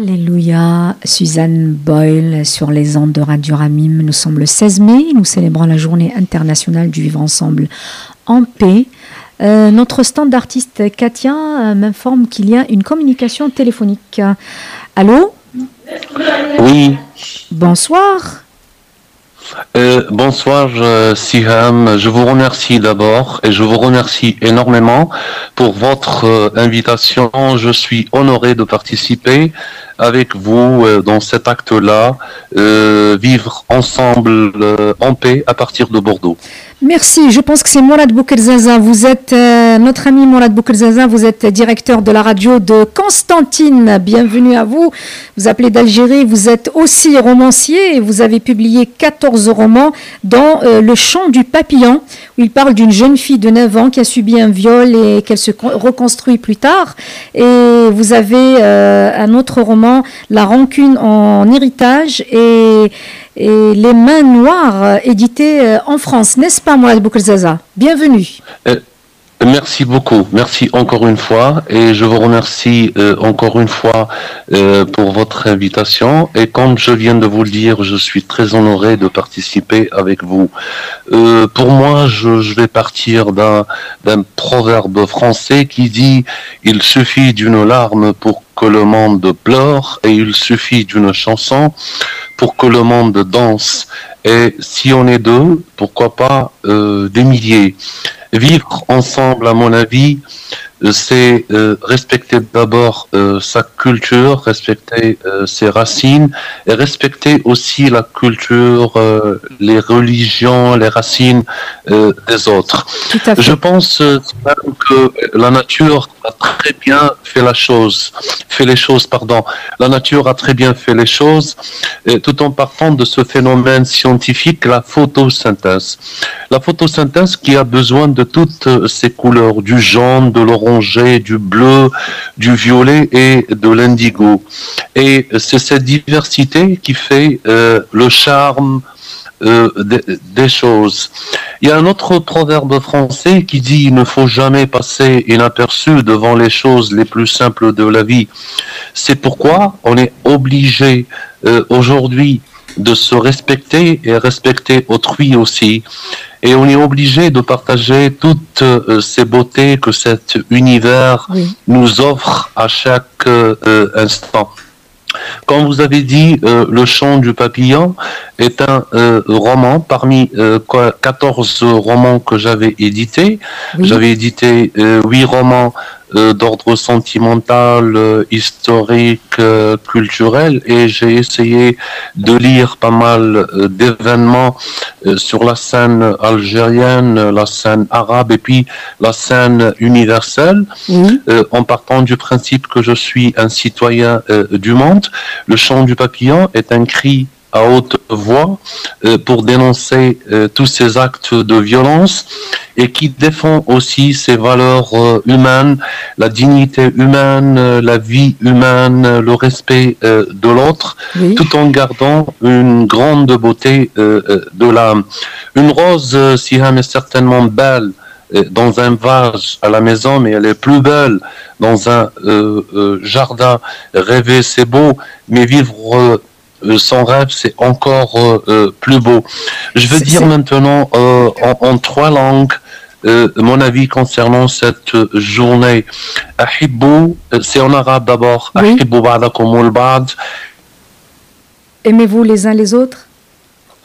Alléluia, Suzanne Boyle sur les ondes de Radio Ramim. Nous sommes le 16 mai, nous célébrons la journée internationale du vivre ensemble en paix. Euh, notre stand d'artiste Katia euh, m'informe qu'il y a une communication téléphonique. Allô? Oui. Bonsoir. Euh, bonsoir Siham, je vous remercie d'abord et je vous remercie énormément pour votre invitation. Je suis honoré de participer avec vous euh, dans cet acte-là, euh, vivre ensemble euh, en paix à partir de Bordeaux. Merci. Je pense que c'est Mourad Boukelzaza. Vous êtes notre ami Mourad Boukelzaza. Vous êtes directeur de la radio de Constantine. Bienvenue à vous. Vous appelez d'Algérie. Vous êtes aussi romancier et vous avez publié 14 romans dans Le chant du papillon où il parle d'une jeune fille de 9 ans qui a subi un viol et qu'elle se reconstruit plus tard. Et vous avez un autre roman la rancune en héritage et, Les mains noires, euh, édité euh, en France. N'est-ce pas, Mohamed Boukelzaza? Bienvenue. Euh, merci beaucoup. Merci encore une fois. Et je vous remercie encore une fois pour votre invitation. Et comme je viens de vous le dire, je suis très honoré de participer avec vous. pour moi, je, je vais partir d'un proverbe français qui dit Il suffit d'une larme pour que le monde pleure et il suffit d'une chanson pour que le monde danse. Et si on est deux, pourquoi pas euh, des milliers? Vivre ensemble, à mon avis, euh, c'est euh, respecter d'abord euh, sa culture, respecter ses racines et respecter aussi la culture, les religions, les racines des autres. Je pense que la nature a très bien fait la chose, fait les choses, pardon. La nature a très bien fait les choses, tout en partant de ce phénomène scientifique, la photosynthèse. La photosynthèse qui a besoin de toutes ces couleurs, du jaune, de l'orange du bleu, du violet et de l'indigo. Et c'est cette diversité qui fait euh, le charme euh, des, choses. Il y a un autre proverbe français qui dit il ne faut jamais passer inaperçu devant les choses les plus simples de la vie. C'est pourquoi on est obligé euh, aujourd'hui de se respecter et respecter autrui aussi. Et on est obligé de partager toutes euh, ces beautés que cet univers nous offre à chaque instant. Comme vous avez dit, euh, Le chant du papillon est un roman parmi 14 romans que j'avais édités. J'avais édité 8 romans euh, d'ordre sentimental, euh, historique, euh, culturel, et j'ai essayé de lire pas mal d'événements sur la scène algérienne, la scène arabe et puis la scène universelle, en partant du principe que je suis un citoyen du monde. Le chant du papillon est un cri à haute voix euh, pour dénoncer euh, tous ces actes de violence et qui défend aussi ces valeurs euh, humaines, la dignité humaine, la vie humaine, le respect de l'autre, tout en gardant une grande beauté de l'âme. Une rose, si elle est certainement belle, dans un vase à la maison, mais elle est plus belle dans un jardin. Rêver, c'est beau, mais vivre son rêve, c'est encore euh, euh, plus beau. Je veux dire maintenant en, trois langues mon avis concernant cette journée. c'est en arabe d'abord. Aimez-vous les uns les autres?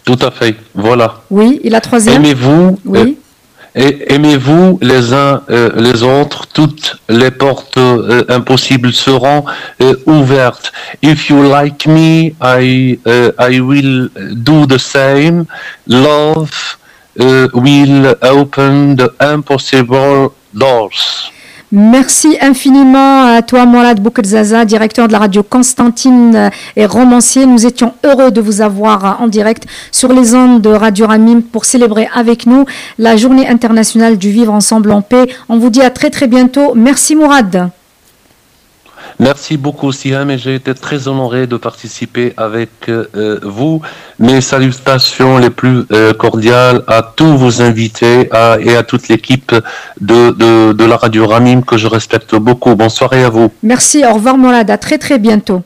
Tout à fait, voilà. Oui, et la troisième? Aimez-vous oui. Aimez-vous les uns euh, les autres, toutes les portes euh, impossibles seront euh, ouvertes. If you like me, I, I will do the same. Love will open the impossible doors. Merci infiniment à toi, Mourad Boukelzaza, directeur de la radio Constantine et romancier. Nous étions heureux de vous avoir en direct sur les ondes de Radio Ramim pour célébrer avec nous la journée internationale du vivre ensemble en paix. On vous dit à très très bientôt. Merci Mourad. Merci beaucoup, Siam, et j'ai été très honoré de participer avec euh, vous. Mes salutations les plus euh, cordiales à tous vos invités et à toute l'équipe de, de, la radio Ramim que je respecte beaucoup. Bonsoir et à vous. Merci, au revoir, Molad. À très, très bientôt.